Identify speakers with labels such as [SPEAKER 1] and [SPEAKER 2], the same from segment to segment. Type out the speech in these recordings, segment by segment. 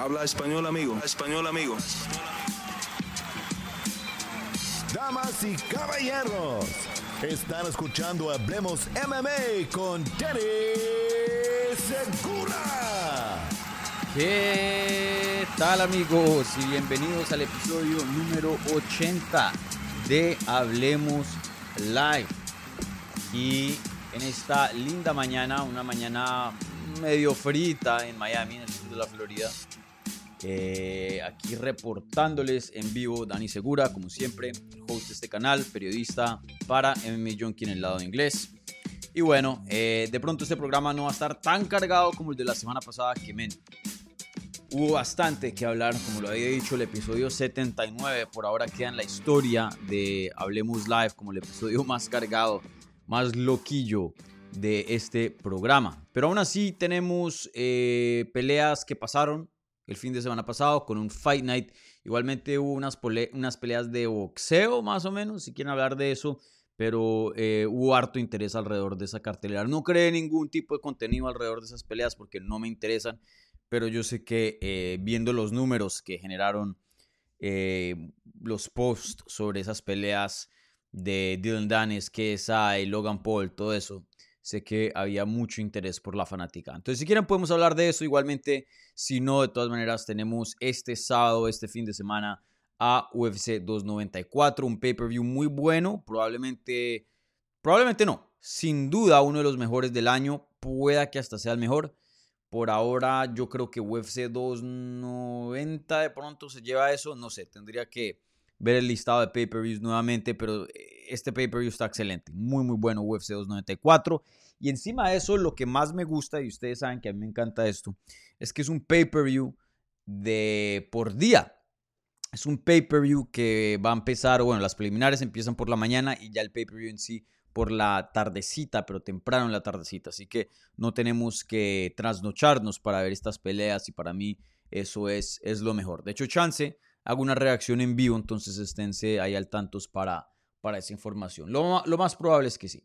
[SPEAKER 1] Habla español, amigo. español, amigo.
[SPEAKER 2] Damas y caballeros, están escuchando Hablemos MMA con Danny Segura.
[SPEAKER 3] ¿Qué tal amigos? Y bienvenidos al episodio número 80 de Hablemos Live. Y en esta linda mañana, una mañana medio frita en Miami, en el sur de la Florida. Eh, aquí reportándoles en vivo Dani Segura, como siempre, host de este canal, periodista para MMA Junkie en el lado de inglés. Y bueno, eh, de pronto este programa no va a estar tan cargado como el de la semana pasada, que men, hubo bastante que hablar, como lo había dicho, el episodio 79 por ahora queda en la historia de Hablemos Live como el episodio más cargado, más loquillo de este programa. Pero aún así tenemos eh, peleas que pasaron el fin de semana pasado con un Fight Night. Igualmente hubo unas, unas peleas de boxeo, más o menos, si quieren hablar de eso. Pero eh, hubo harto interés alrededor de esa cartelera. No creé ningún tipo de contenido alrededor de esas peleas porque no me interesan. Pero yo sé que eh, viendo los números que generaron los posts sobre esas peleas de Dylan Danes, KSI, Logan Paul, todo eso, sé que había mucho interés por la fanática. Entonces, si quieren, podemos hablar de eso. Igualmente, si no, de todas maneras, tenemos este sábado, este fin de semana, a UFC 294, un pay-per-view muy bueno. Probablemente, probablemente no. Sin duda, uno de los mejores del año. Pueda que hasta sea el mejor. Por ahora, yo creo que UFC 290 de pronto se lleva eso. No sé, tendría que ver el listado de pay-per-views nuevamente, pero eh, este pay-per-view está excelente, muy muy bueno UFC 294 y encima de eso lo que más me gusta y ustedes saben que a mí me encanta esto, es que es un pay-per-view de por día. Es un pay-per-view que va a empezar, bueno, las preliminares empiezan por la mañana y ya el pay-per-view en sí por la tardecita, pero temprano en la tardecita. Así que no tenemos que trasnocharnos para ver estas peleas y para mí eso es, es lo mejor. De hecho, chance, hago una reacción en vivo, entonces esténse ahí al tantos para, para esa información. Lo, más probable es que sí.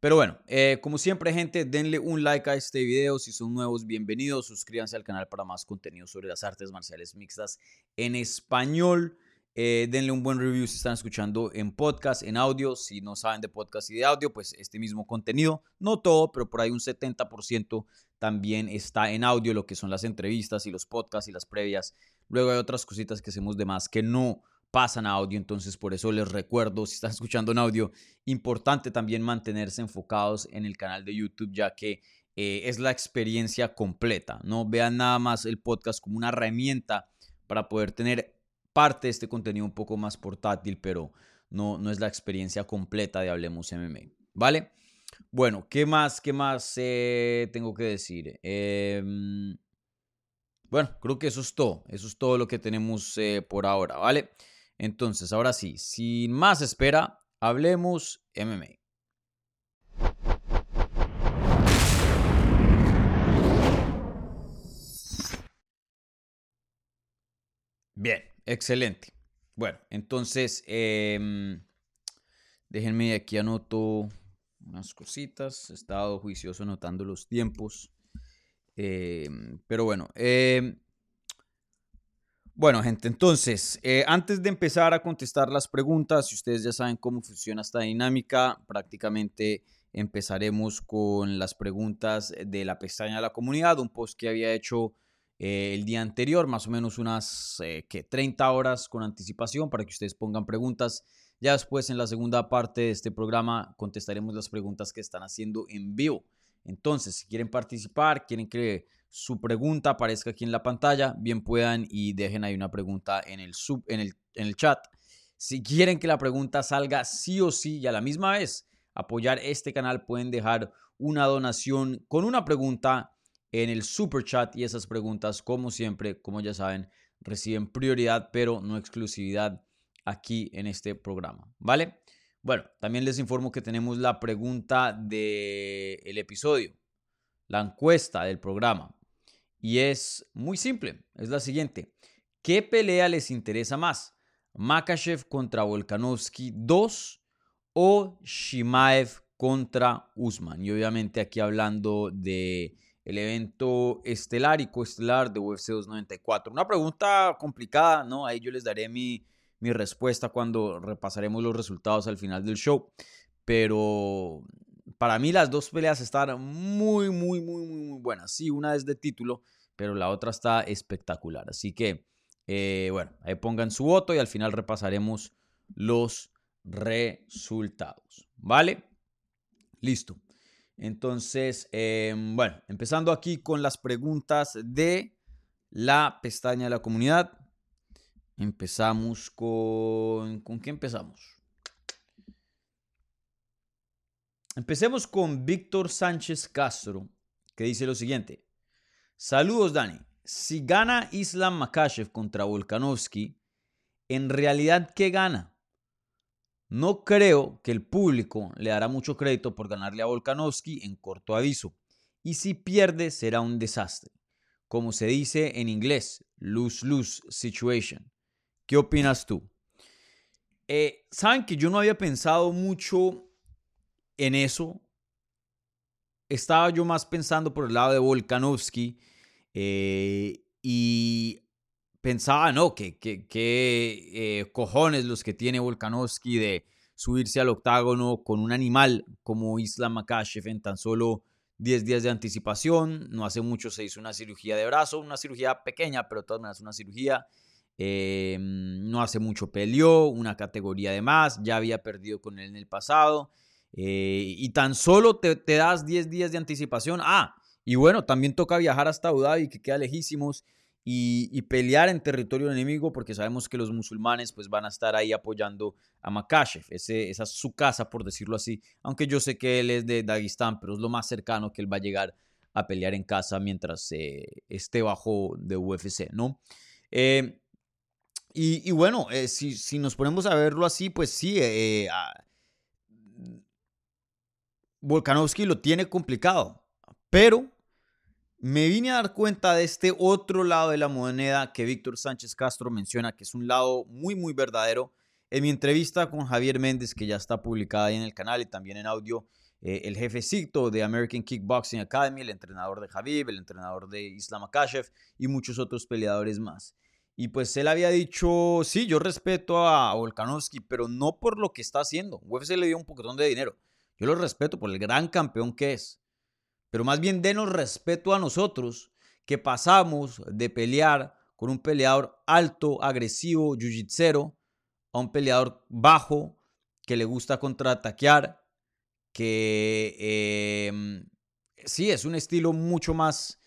[SPEAKER 3] Pero bueno, eh, como siempre, gente, denle un like a este video. Si son nuevos, bienvenidos. Suscríbanse al canal para más contenido sobre las artes marciales mixtas en español. Eh, denle un buen review si están escuchando en podcast, en audio. Si no saben de podcast y de audio, pues este mismo contenido, no todo, pero por ahí un 70% también está en audio, lo que son las entrevistas y los podcasts y las previas Luego hay otras cositas que hacemos de más que no pasan a audio, entonces por eso les recuerdo, si están escuchando en audio, importante también mantenerse enfocados en el canal de YouTube, ya que eh, es la experiencia completa, no vean nada más el podcast como una herramienta para poder tener parte de este contenido un poco más portátil, pero no, no es la experiencia completa de Hablemos MMA, ¿vale? Bueno, ¿qué más, qué más eh, tengo que decir? Eh, bueno, creo que eso es todo. Eso es todo lo que tenemos eh, por ahora, ¿vale? Entonces, ahora sí, sin más espera, hablemos MMA. Bien, excelente. Bueno, entonces, eh, déjenme aquí anoto unas cositas. He estado juicioso anotando los tiempos. Em, pero bueno, em, bueno, gente, entonces, eh, antes de empezar a contestar las preguntas, si ustedes ya saben cómo funciona esta dinámica, prácticamente empezaremos con las preguntas de la pestaña de la comunidad, un post que había hecho eh, el día anterior, más o menos unas eh, que 30 horas con anticipación para que ustedes pongan preguntas. Ya después, en la segunda parte de este programa, contestaremos las preguntas que están haciendo en vivo. Entonces, si quieren participar, quieren que su pregunta aparezca aquí en la pantalla, bien puedan y dejen ahí una pregunta en el, sub, en el, en el chat. Si quieren que la pregunta salga sí o sí y a la misma vez apoyar este canal, pueden dejar una donación con una pregunta en el super chat y esas preguntas, como siempre, como ya saben, reciben prioridad, pero no exclusividad aquí en este programa, ¿vale? Bueno, también les informo que tenemos la pregunta del episodio, la encuesta del programa. Y es muy simple, es la siguiente. ¿Qué pelea les interesa más? ¿Makachev contra Volkanovski 2 o Shimaev contra Usman? Y obviamente aquí hablando de el evento estelar y coestelar de UFC 294. Una pregunta complicada, ¿no? Ahí yo les daré mi, mi respuesta cuando repasaremos los resultados al final del show. Pero para mí las dos peleas están muy, muy, muy, muy, muy buenas. Sí, una es de título, pero la otra está espectacular. Así que, eh, bueno, ahí pongan su voto y al final repasaremos los resultados. ¿Vale? Listo. Entonces, em, bueno, empezando aquí con las preguntas de la pestaña de la comunidad. Empezamos con... ¿Con qué empezamos? Empecemos con Víctor Sánchez Castro, que dice lo siguiente. Saludos, Dani. Si gana Islam Makashev contra Volkanovski, ¿en realidad qué gana? No creo que el público le dará mucho crédito por ganarle a Volkanovski en corto aviso. Y si pierde será un desastre. Como se dice en inglés, lose-lose situation. ¿Qué opinas tú? Eh, Saben que yo no había pensado mucho en eso. Estaba yo más pensando por el lado de Volkanovski. Eh, y pensaba, no, que, que, eh, cojones los que tiene Volkanovski de subirse al octágono con un animal como Islam Makashev en tan solo 10 días de anticipación. No hace mucho se hizo una cirugía de brazo, una cirugía pequeña, pero todas maneras una cirugía. Eh, no hace mucho peleó, una categoría de más, ya había perdido con él en el pasado. Eh, y tan solo te, das 10 días de anticipación. Ah, y bueno, también toca viajar hasta Abu Dhabi, que queda lejísimos y, pelear en territorio enemigo porque sabemos que los musulmanes pues van a estar ahí apoyando a Makashev. Esa es su casa, por decirlo así. Aunque yo sé que él es de Dagestán, pero es lo más cercano que él va a llegar a pelear en casa mientras eh, esté bajo de UFC, ¿no? Eh, y, bueno, eh, si, nos ponemos a verlo así, pues sí, Volkanovski lo tiene complicado, pero me vine a dar cuenta de este otro lado de la moneda que Víctor Sánchez Castro menciona, que es un lado muy, muy verdadero. En mi entrevista con Javier Méndez, que ya está publicada ahí en el canal y también en audio, eh, el jefecito de American Kickboxing Academy, el entrenador de Javib, el entrenador de Islam Akashev y muchos otros peleadores más. Y pues él había dicho, sí, yo respeto a Volkanovski, pero no por lo que está haciendo. UFC le dio un poquitón de dinero. Yo lo respeto por el gran campeón que es pero más bien denos respeto a nosotros que pasamos de pelear con un peleador alto, agresivo, jiu a un peleador bajo que le gusta contraataquear, que em, sí es un estilo mucho más,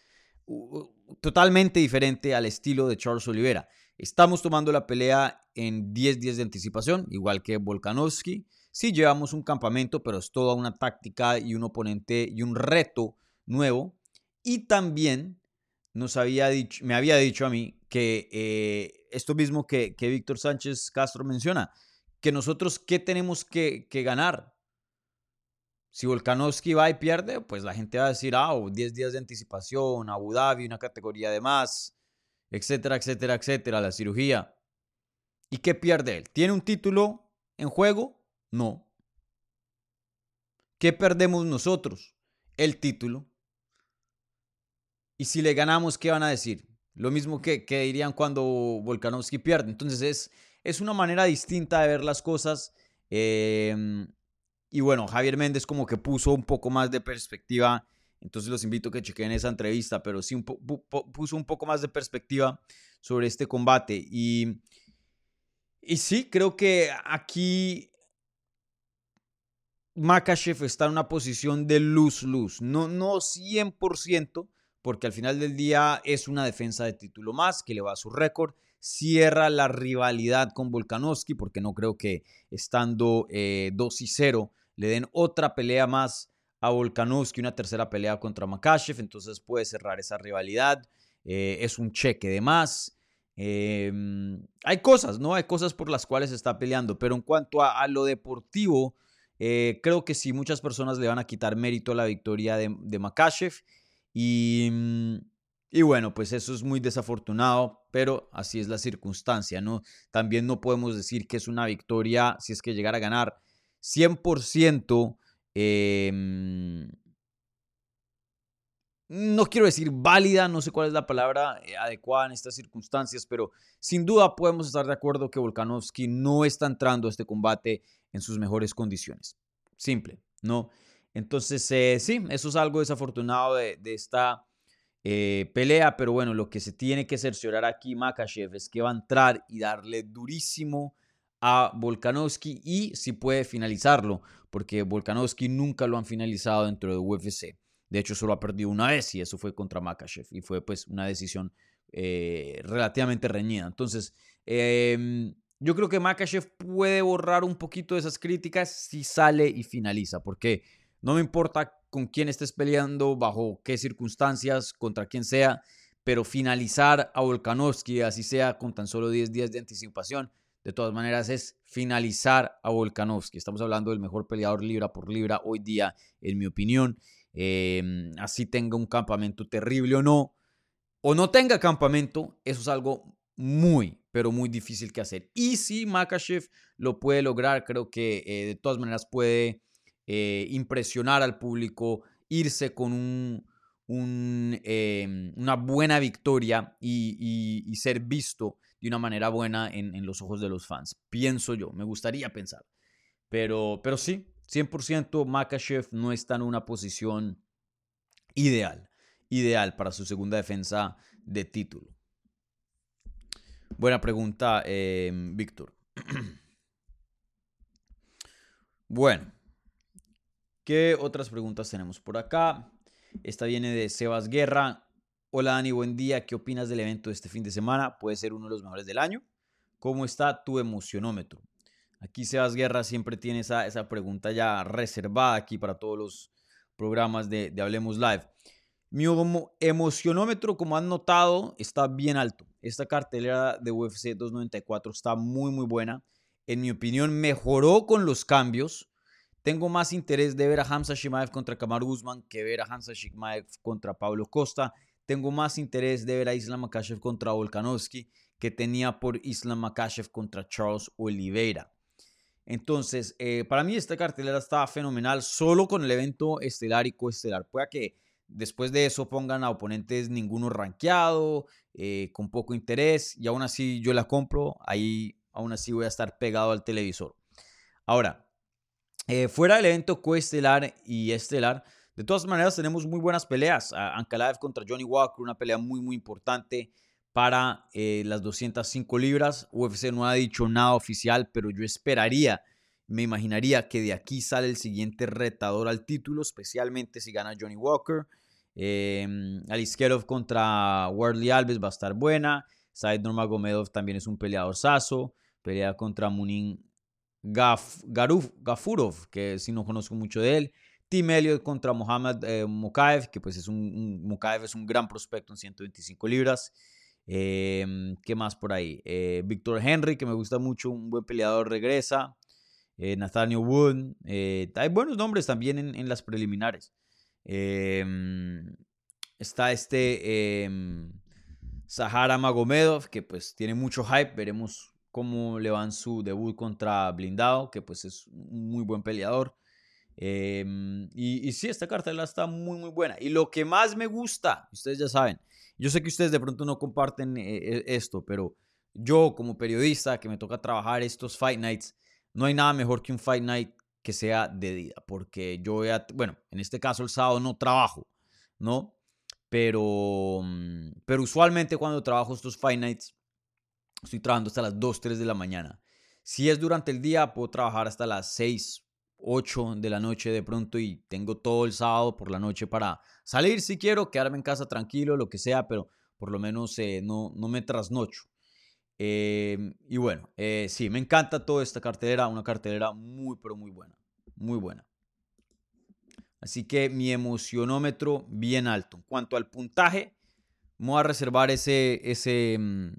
[SPEAKER 3] totalmente diferente al estilo de Charles Oliveira. Estamos tomando la pelea en 10 días de anticipación, igual que Volkanovski. Sí llevamos un campamento, pero es toda una táctica y un oponente y un reto nuevo. Y también nos había dicho, me había dicho a mí que eh, esto mismo que, que Víctor Sánchez Castro menciona, que nosotros qué tenemos que, que ganar. Si Volkanovski va y pierde, pues la gente va a decir, ah, 10 días de anticipación, Abu Dhabi, una categoría de más, etcétera, etcétera, etcétera, la cirugía. ¿Y qué pierde él? ¿Tiene un título en juego? No. ¿Qué perdemos nosotros? El título. Y si le ganamos, ¿qué van a decir? Lo mismo que, que dirían cuando Volkanovski pierde. Entonces es, es una manera distinta de ver las cosas. Em, y bueno, Javier Méndez como que puso un poco más de perspectiva. Entonces los invito a que chequen esa entrevista, pero sí puso un poco más de perspectiva sobre este combate. Y, y sí, creo que aquí Makachev está en una posición de luz-luz. No, no 100%, porque al final del día es una defensa de título más que le va a su récord. Cierra la rivalidad con Volkanovski, porque no creo que estando 2 eh, y 0 le den otra pelea más a Volkanovski, una tercera pelea contra Makachev. Entonces puede cerrar esa rivalidad. Eh, es un cheque de más. Em, hay cosas, ¿no? Hay cosas por las cuales está peleando, pero en cuanto a, lo deportivo, eh, creo que sí, muchas personas le van a quitar mérito a la victoria de, de Makachev. Mm, y, bueno, pues eso es muy desafortunado, pero así es la circunstancia, ¿no? También no podemos decir que es una victoria, si es que llegara a ganar 100%, em, no quiero decir válida, no sé cuál es la palabra eh, adecuada en estas circunstancias, pero sin duda podemos estar de acuerdo que Volkanovski no está entrando a este combate en sus mejores condiciones. Simple, ¿no? Entonces, eh, sí, eso es algo desafortunado de, esta eh, pelea, pero bueno, lo que se tiene que cerciorar aquí Makachev es que va a entrar y darle durísimo a Volkanovski y si puede finalizarlo, porque Volkanovski nunca lo han finalizado dentro de UFC. De hecho, solo ha perdido una vez y eso fue contra Makachev y fue pues una decisión eh, relativamente reñida. Entonces, em, yo creo que Makachev puede borrar un poquito de esas críticas si sale y finaliza, porque no me importa con quién estés peleando, bajo qué circunstancias, contra quién sea, pero finalizar a Volkanovski, así sea con tan solo 10 días de anticipación, de todas maneras es finalizar a Volkanovski. Estamos hablando del mejor peleador libra por libra hoy día, en mi opinión. Em, así tenga un campamento terrible o no, o no tenga campamento, eso es algo muy, pero muy difícil que hacer. Y si Makachev lo puede lograr, creo que eh, de todas maneras puede eh, impresionar al público, irse con em, una buena victoria y, ser visto de una manera buena en, los ojos de los fans. Pienso yo, me gustaría pensar. Pero, pero sí, 100% Makachev no está en una posición ideal, ideal para su segunda defensa de título. Buena pregunta, em, Víctor. bueno, ¿qué otras preguntas tenemos por acá? Esta viene de Sebas Guerra. Hola Dani, buen día. ¿Qué opinas del evento de este fin de semana? Puede ser uno de los mejores del año. ¿Cómo está tu emocionómetro? Aquí Sebas Guerra siempre tiene esa, esa pregunta ya reservada aquí para todos los programas de, de Hablemos Live. Mi emocionómetro, como han notado, está bien alto. Esta cartelera de UFC 294 está muy, muy buena. En mi opinión, mejoró con los cambios. Tengo más interés de ver a Hamza Shimaev contra Kamaru Usman que ver a Hamza Shimaev contra Pablo Costa. Tengo más interés de ver a Islam Makashev contra Volkanovski que tenía por Islam Makashev contra Charles Oliveira. Entonces, eh, para mí esta cartelera está fenomenal solo con el evento estelar y coestelar. Puede que después de eso pongan a oponentes ninguno rankeado, eh, con poco interés, y aún así yo la compro, ahí aún así voy a estar pegado al televisor. Ahora, eh, fuera del evento coestelar y estelar, de todas maneras tenemos muy buenas peleas. Ankalaev contra Johnny Walker, una pelea muy, muy importante para eh, las 205 libras. UFC no ha dicho nada oficial, pero yo esperaría, me imaginaría que de aquí sale el siguiente retador al título, especialmente si gana Johnny Walker. Eh, Aliskerov contra Wardley Alves va a estar buena. Said Nurmagomedov también es un peleador saso. Pelea contra Munin Gaf, Gafurov, que si no conozco mucho de él. Tim Elliott contra Mohamed eh, que pues es un, un, es un gran prospecto en 125 libras. Em, ¿Qué más por ahí? Eh, Víctor Henry, que me gusta mucho, un buen peleador, regresa. Eh, Nathaniel Wood. Eh, hay buenos nombres también en, las preliminares. Em, está este em, Sahara Magomedov, que pues tiene mucho hype. Veremos cómo le va su debut contra Blindado, que pues es un muy buen peleador. y, y sí, esta carta está muy, muy buena. Y lo que más me gusta, ustedes ya saben, yo sé que ustedes de pronto no comparten eh, eh, esto, pero yo como periodista que me toca trabajar estos Fight Nights, no hay nada mejor que un Fight Night que sea de día, porque yo voy bueno, en este caso el sábado no trabajo, ¿no? Pero, mm, pero usualmente cuando trabajo estos Fight Nights, estoy trabajando hasta las 2, 3 de la mañana. Si es durante el día, puedo trabajar hasta las 6, 8 de la noche de pronto y tengo todo el sábado por la noche para salir si quiero, quedarme en casa tranquilo, lo que sea, pero por lo menos eh, no, no me trasnocho. Em, y bueno, eh, sí, me encanta toda esta cartelera, una cartelera muy, pero muy buena, muy buena. Así que mi emocionómetro bien alto. En cuanto al puntaje, voy a reservar ese, ese, mm,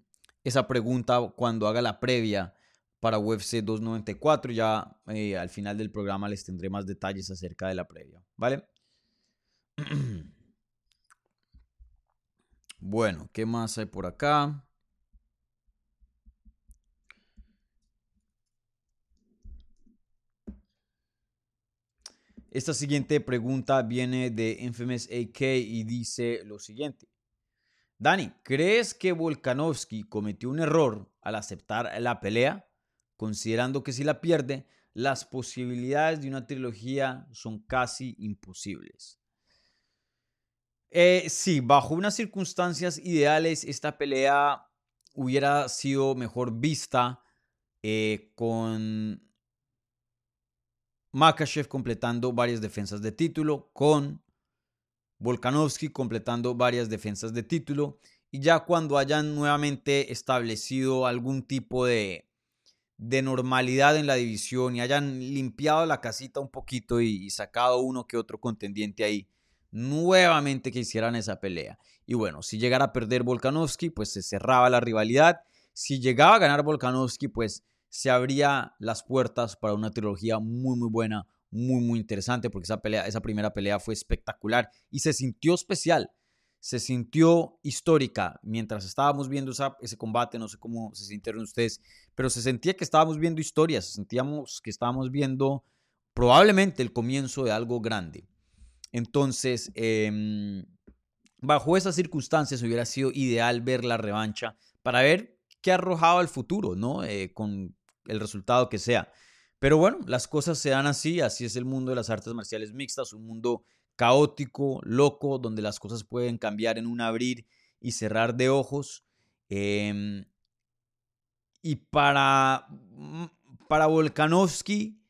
[SPEAKER 3] esa pregunta cuando haga la previa para UFC 294. Ya eh, al final del programa les tendré más detalles acerca de la previa, ¿vale? Bueno, ¿qué más hay por acá? Esta siguiente pregunta viene de Infamous AK y dice lo siguiente. Dani, ¿crees que Volkanovski cometió un error al aceptar la pelea? Considerando que si la pierde, las posibilidades de una trilogía son casi imposibles. Eh, sí, bajo unas circunstancias ideales, esta pelea hubiera sido mejor vista eh, con Makachev completando varias defensas de título, con Volkanovski completando varias defensas de título, y ya cuando hayan nuevamente establecido algún tipo de, de normalidad en la división y hayan limpiado la casita un poquito y sacado uno que otro contendiente ahí, nuevamente que hicieran esa pelea. Y bueno, si llegara a perder Volkanovski, pues se cerraba la rivalidad. Si llegaba a ganar Volkanovski, pues se abría las puertas para una trilogía muy, muy buena, muy, muy interesante, porque esa, pelea, esa primera pelea fue espectacular y se sintió especial, se sintió histórica mientras estábamos viendo ese combate, no sé cómo se sintieron ustedes, pero se sentía que estábamos viendo historias, sentíamos que estábamos viendo probablemente el comienzo de algo grande. Entonces, em, bajo esas circunstancias hubiera sido ideal ver la revancha para ver qué arrojaba el futuro, ¿no? Eh, con el resultado que sea. Pero bueno, las cosas se dan así, así es el mundo de las artes marciales mixtas, un mundo caótico, loco, donde las cosas pueden cambiar en un abrir y cerrar de ojos. Em, y para, mm, para Volkanovski,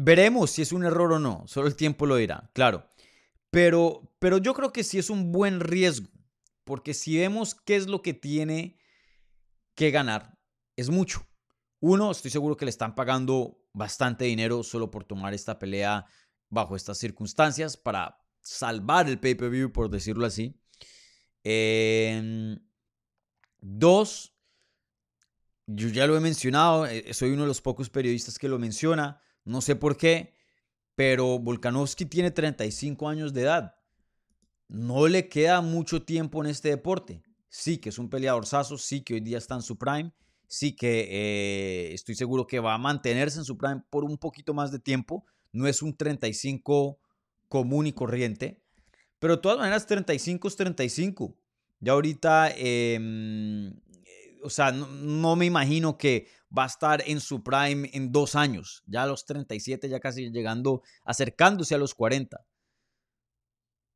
[SPEAKER 3] Veremos si es un error o no, solo el tiempo lo dirá, claro. Pero, pero yo creo que sí es un buen riesgo, porque si vemos qué es lo que tiene que ganar, es mucho. Uno, estoy seguro que le están pagando bastante dinero solo por tomar esta pelea bajo estas circunstancias para salvar el pay-per-view, por decirlo así. Em, dos, yo ya lo he mencionado, eh, soy uno de los pocos periodistas que lo menciona. No sé por qué, pero Volkanovski tiene 35 años de edad. No le queda mucho tiempo en este deporte. Sí que es un peleador sazo, sí que hoy día está en su prime, sí que eh, estoy seguro que va a mantenerse en su prime por un poquito más de tiempo. No es un 35 común y corriente, pero de todas maneras 35 es 35. Ya ahorita, em, eh, o sea, no me imagino que va a estar en su prime en dos años, ya a los 37, ya casi llegando, acercándose a los 40.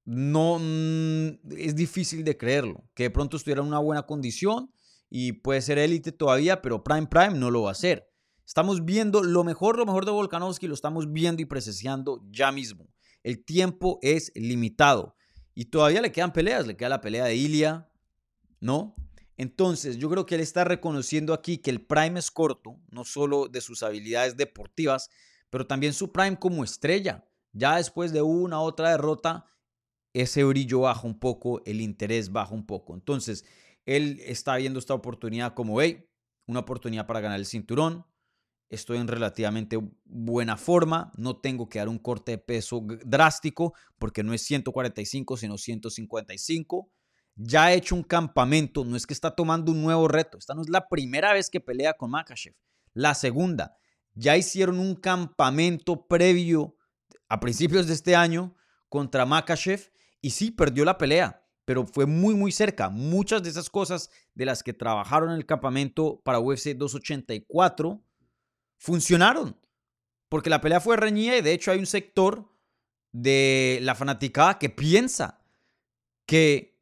[SPEAKER 3] No, mm, es difícil de creerlo, que de pronto estuviera en una buena condición y puede ser élite todavía, pero prime prime no lo va a hacer. Estamos viendo lo mejor, lo mejor de Volkanovski, lo estamos viendo y presenciando ya mismo. El tiempo es limitado y todavía le quedan peleas, le queda la pelea de Ilia, ¿no? Entonces, yo creo que él está reconociendo aquí que el prime es corto, no solo de sus habilidades deportivas, pero también su prime como estrella. Ya después de una otra derrota, ese brillo baja un poco, el interés baja un poco. Entonces, él está viendo esta oportunidad como, hey, una oportunidad para ganar el cinturón. Estoy en relativamente buena forma. No tengo que dar un corte de peso drástico porque no es 145, sino 155 ya ha hecho un campamento, no es que está tomando un nuevo reto, esta no es la primera vez que pelea con Makachev, la segunda, ya hicieron un campamento previo a principios de este año contra Makachev y sí perdió la pelea, pero fue muy muy cerca. Muchas de esas cosas de las que trabajaron en el campamento para UFC 284 funcionaron, porque la pelea fue reñida y de hecho hay un sector de la fanaticada que piensa que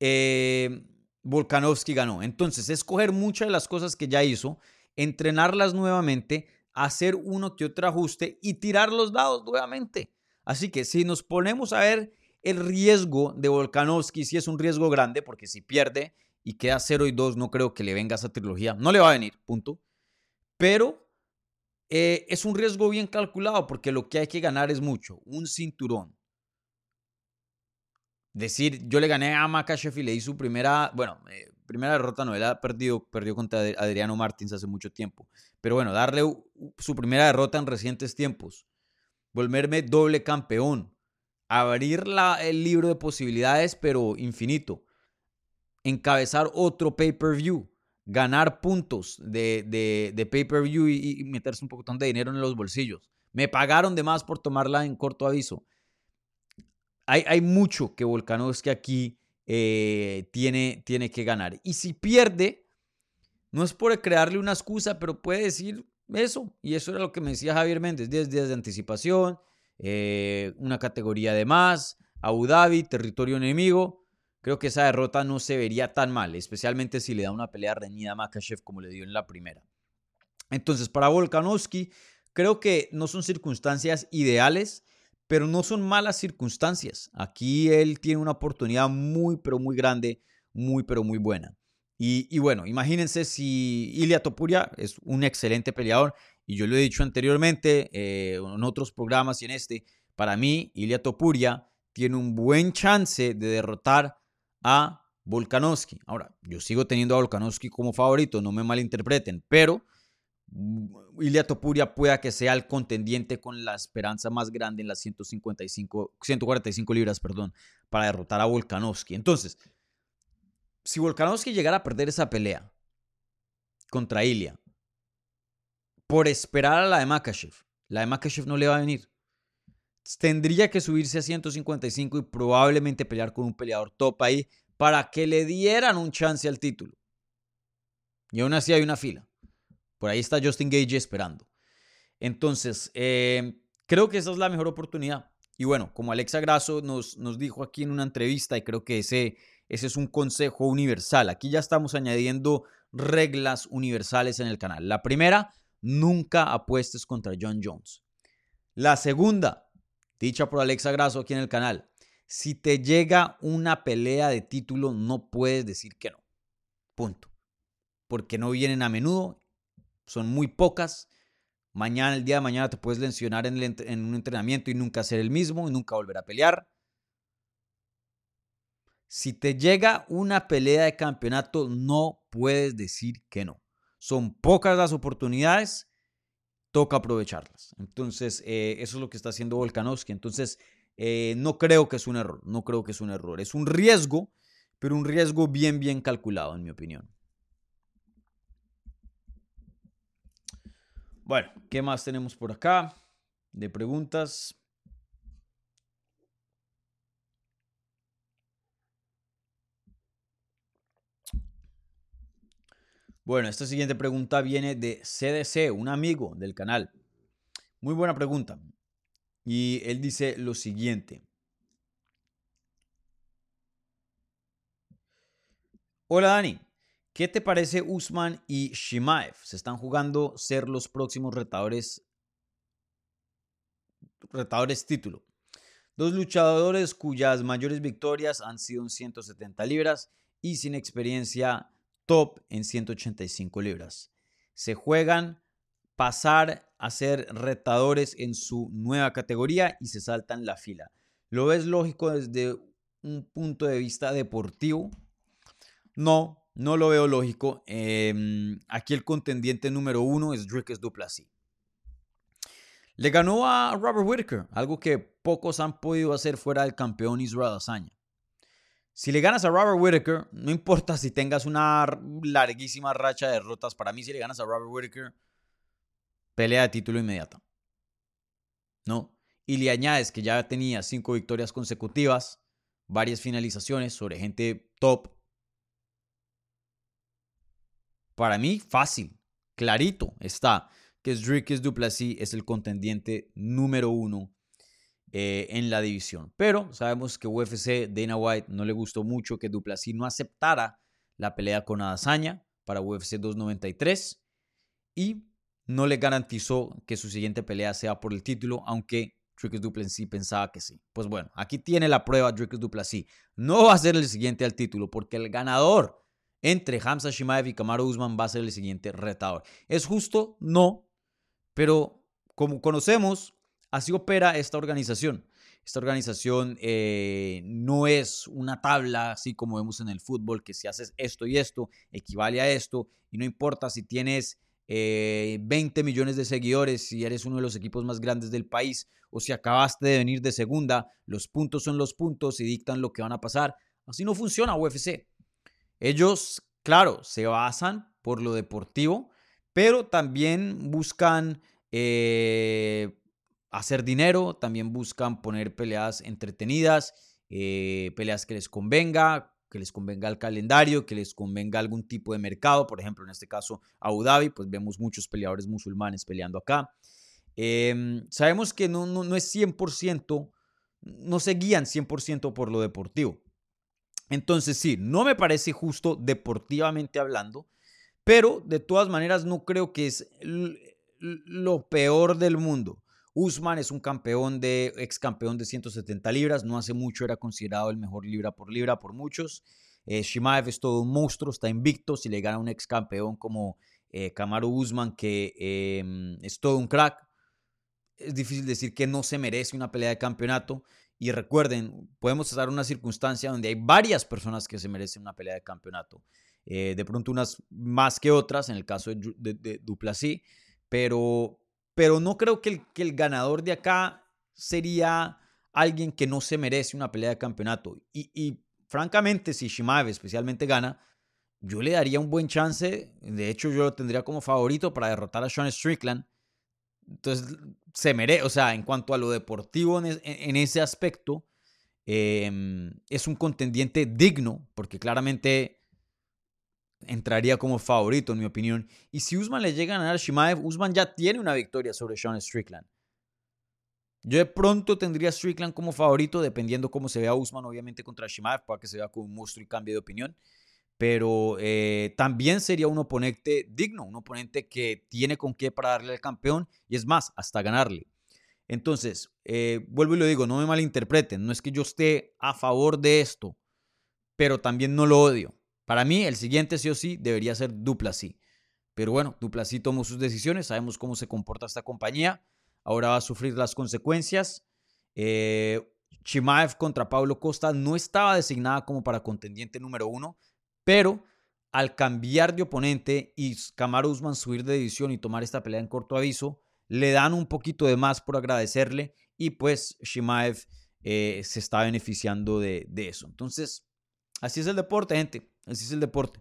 [SPEAKER 3] eh, Volkanovski ganó. Entonces, escoger muchas de las cosas que ya hizo, entrenarlas nuevamente, hacer uno que otro ajuste y tirar los dados nuevamente. Así que si nos ponemos a ver el riesgo de Volkanovski, si es un riesgo grande, porque si pierde y queda 0 y 2, no creo que le venga esa trilogía. No le va a venir, punto. Pero eh, es un riesgo bien calculado, porque lo que hay que ganar es mucho. Un cinturón, decir, yo le gané a Makachev y le di su primera, bueno, eh, primera derrota no, él ha perdido, perdió contra Adriano Martins hace mucho tiempo. Pero bueno, darle su primera derrota en recientes tiempos, volverme doble campeón, abrir el libro de posibilidades, pero infinito, encabezar otro pay-per-view, ganar puntos de, pay-per-view y, meterse un poco de dinero en los bolsillos. Me pagaron de más por tomarla en corto aviso. Hay, hay mucho que Volkanovski aquí eh, tiene, tiene que ganar. Y si pierde, no es por crearle una excusa, pero puede decir eso. Y eso era lo que me decía Javier Méndez, 10 días de anticipación, eh, una categoría de más, Abu Dhabi, territorio enemigo. Creo que esa derrota no se vería tan mal, especialmente si le da una pelea reñida a Makachev como le dio en la primera. Entonces, para Volkanovski, creo que no son circunstancias ideales, pero no son malas circunstancias. Aquí él tiene una oportunidad muy, pero muy grande, muy, pero muy buena. Y, bueno, imagínense si Ilia Topuria es un excelente peleador, y yo lo he dicho anteriormente eh, en otros programas y en este, para mí Ilia Topuria tiene un buen chance de derrotar a Volkanovski. Ahora, yo sigo teniendo a Volkanovski como favorito, no me malinterpreten, pero mm, Ilia Topuria pueda que sea el contendiente con la esperanza más grande en las 155, 145 libras, perdón, para derrotar a Volkanovski. Entonces, si Volkanovski llegara a perder esa pelea contra Ilia por esperar a la de Makachev, la de Makachev no le va a venir tendría que subirse a 155 y probablemente pelear con un peleador top ahí para que le dieran un chance al título. Y aún así hay una fila. Por ahí está Justin Gage esperando. Entonces, eh, creo que esa es la mejor oportunidad. Y bueno, como Alexa Grasso nos, nos dijo aquí en una entrevista, y creo que ese, ese es un consejo universal. Aquí ya estamos añadiendo reglas universales en el canal. La primera, nunca apuestes contra John Jones. La segunda, dicha por Alexa Grasso aquí en el canal. Si te llega una pelea de título, no puedes decir que no. Punto. Porque no vienen a menudo, son muy pocas. Mañana, el día de mañana, te puedes lesionar en, en un entrenamiento y nunca ser el mismo y nunca volver a pelear. Si te llega una pelea de campeonato, no puedes decir que no. Son pocas las oportunidades toca aprovecharlas. Entonces, eh, eso es lo que está haciendo Volkanovski. Entonces, eh, no creo que es un error, no creo que es un error. Es un riesgo, pero un riesgo bien, bien calculado, en mi opinión. Bueno, ¿qué más tenemos por acá de preguntas? Bueno, esta siguiente pregunta viene de CDC, un amigo del canal. Muy buena pregunta. Y él dice lo siguiente. Hola Dani, ¿qué te parece Usman y Shimaev? Se están jugando ser los próximos retadores retadores título. Dos luchadores cuyas mayores victorias han sido en 170 libras y sin experiencia top en 185 libras. Se juegan pasar a ser retadores en su nueva categoría y se saltan la fila. ¿Lo ves lógico desde un punto de vista deportivo? No, no lo veo lógico. Em, aquí el contendiente número uno es Dricus Duplessis. Le ganó a Robert Whitaker, algo que pocos han podido hacer fuera del campeón Israel Azaña. Si le ganas a Robert Whitaker, no importa si tengas una larguísima racha de derrotas, para mí si le ganas a Robert Whitaker, pelea de título inmediata. ¿No? Y le añades que ya tenía cinco victorias consecutivas, varias finalizaciones sobre gente top. Para mí, fácil, clarito está que Dricus Duplessis es el contendiente número uno eh, en la división. Pero sabemos que UFC, Dana White, no le gustó mucho que Duplessis no aceptara la pelea con Adazaña para UFC 293 y no le garantizó que su siguiente pelea sea por el título, aunque Dricus Duplessis pensaba que sí. Pues bueno, aquí tiene la prueba Dricus Duplessis. No va a ser el siguiente al título porque el ganador entre Hamza Shimaev y Kamaru Usman va a ser el siguiente retador. ¿Es justo? No, pero como conocemos, Así opera esta organización. Esta organización eh, no es una tabla así como vemos en el fútbol, que si haces esto y esto, equivale a esto, y no importa si tienes 20 eh, millones de seguidores, si eres uno de los equipos más grandes del país, o si acabaste de venir de segunda, los puntos son los puntos y dictan lo que van a pasar. Así no funciona UFC. Ellos, claro, se basan por lo deportivo, pero también buscan eh, hacer dinero, también buscan poner peleas entretenidas, eh, peleas que les convenga, que les convenga el calendario, que les convenga algún tipo de mercado, por ejemplo, en este caso Abu Dhabi, pues vemos muchos peleadores musulmanes peleando acá. Em, sabemos que no, no, no es 100%, no se guían 100% por lo deportivo. Entonces sí, no me parece justo deportivamente hablando, pero de todas maneras no creo que es lo peor del mundo. Usman es un campeón de, ex campeón de 170 libras, no hace mucho era considerado el mejor libra por libra por muchos. Eh, Shimaev es todo un monstruo, está invicto, si le gana un ex campeón como eh, Kamaru Usman, que em, es todo un crack, es difícil decir que no se merece una pelea de campeonato. Y recuerden, podemos estar en una circunstancia donde hay varias personas que se merecen una pelea de campeonato. Eh, de pronto unas más que otras, en el caso de, de, de Duplessis, pero, pero no creo que el, que el ganador de acá sería alguien que no se merece una pelea de campeonato. Y, francamente, si Shimaev especialmente gana, yo le daría un buen chance. De hecho, yo lo tendría como favorito para derrotar a Sean Strickland. Entonces, se merece, o sea, en cuanto a lo deportivo en, en ese aspecto, eh, es un contendiente digno, porque claramente entraría como favorito, en mi opinión. Y si Usman le llega a ganar a Shimaev, Usman ya tiene una victoria sobre Sean Strickland. Yo de pronto tendría a Strickland como favorito, dependiendo cómo se vea Usman, obviamente, contra Shimaev, para que se vea como un monstruo y cambie de opinión. Pero eh, también sería un oponente digno, un oponente que tiene con qué para darle al campeón y es más, hasta ganarle. Entonces, eh, vuelvo y lo digo, no me malinterpreten, no es que yo esté a favor de esto, pero también no lo odio. Para mí, el siguiente sí o sí debería ser Duplasí. Pero bueno, Duplasí tomó sus decisiones, sabemos cómo se comporta esta compañía, ahora va a sufrir las consecuencias. Eh, Chimaev contra Pablo Costa no estaba designada como para contendiente número uno, pero al cambiar de oponente y Kamaru Usman subir de división y tomar esta pelea en corto aviso, le dan un poquito de más por agradecerle y pues Shimaev eh, se está beneficiando de eso. Entonces, así es el deporte, gente. Así es el deporte.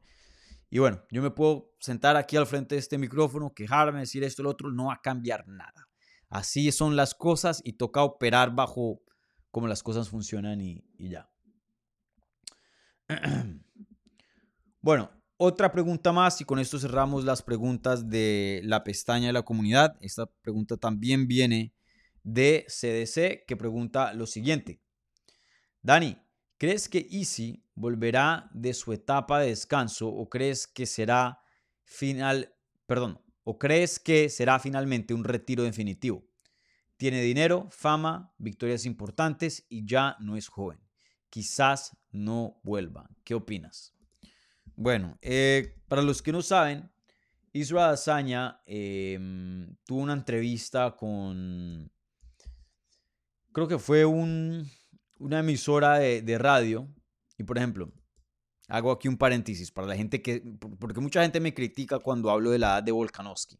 [SPEAKER 3] Y bueno, yo me puedo sentar aquí al frente de este micrófono, quejarme, decir esto, lo otro, no va a cambiar nada. Así son las cosas y toca operar bajo cómo las cosas funcionan y, y ya. Bueno, otra pregunta más y con esto cerramos las preguntas de la pestaña de la comunidad. Esta pregunta también viene de CDC que pregunta lo siguiente. Dani, ¿crees que Easy volverá de su etapa de descanso o crees que será final, perdón, o crees que será finalmente un retiro definitivo? Tiene dinero, fama, victorias importantes y ya no es joven. Quizás no vuelva. ¿Qué opinas? Bueno, eh, para los que no saben, Israel Azaña em, tuvo una entrevista con, creo que fue un, una emisora de, radio y por ejemplo, hago aquí un paréntesis para la gente que, porque mucha gente me critica cuando hablo de la edad de Volkanovski.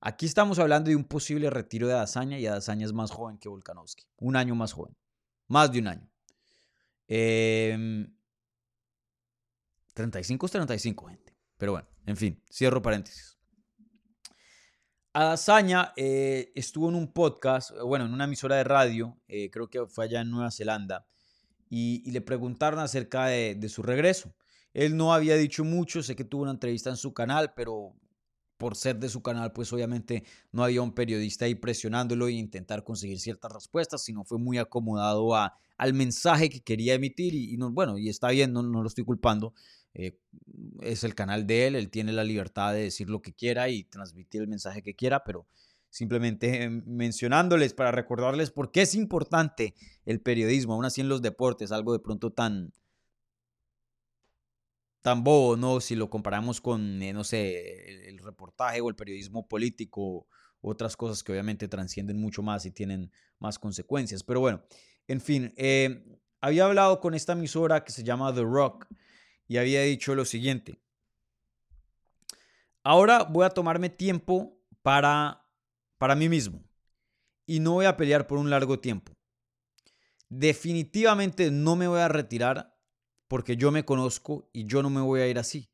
[SPEAKER 3] Aquí estamos hablando de un posible retiro de Adazaña y Adazaña es más joven que Volkanovski, un año más joven, más de un año. 35 es 35, gente. Pero bueno, en fin, cierro paréntesis. Adazaña eh, estuvo en un podcast, bueno, en una emisora de radio, eh, creo que fue allá en Nueva Zelanda, y, le preguntaron acerca de, su regreso. Él no había dicho mucho, sé que tuvo una entrevista en su canal, pero por ser de su canal, pues obviamente no había un periodista ahí presionándolo e intentar conseguir ciertas respuestas, sino fue muy acomodado a, al mensaje que quería emitir y, no, bueno, y está bien, no lo estoy culpando, eh, es el canal de él, él tiene la libertad de decir lo que quiera y transmitir el mensaje que quiera, pero simplemente mencionándoles para recordarles por qué es importante el periodismo, aún así en los deportes, algo de pronto tan, tan bobo, ¿no? Si lo comparamos con, eh, no sé, el, reportaje o el periodismo político, otras cosas que obviamente transcienden mucho más y tienen más consecuencias. Pero bueno, en fin, eh, había hablado con esta emisora que se llama The Rock y había dicho lo siguiente. Ahora voy a tomarme tiempo para para mí mismo. Y no voy a pelear por un largo tiempo. Definitivamente no me voy a retirar porque yo me conozco y yo no me voy a ir así.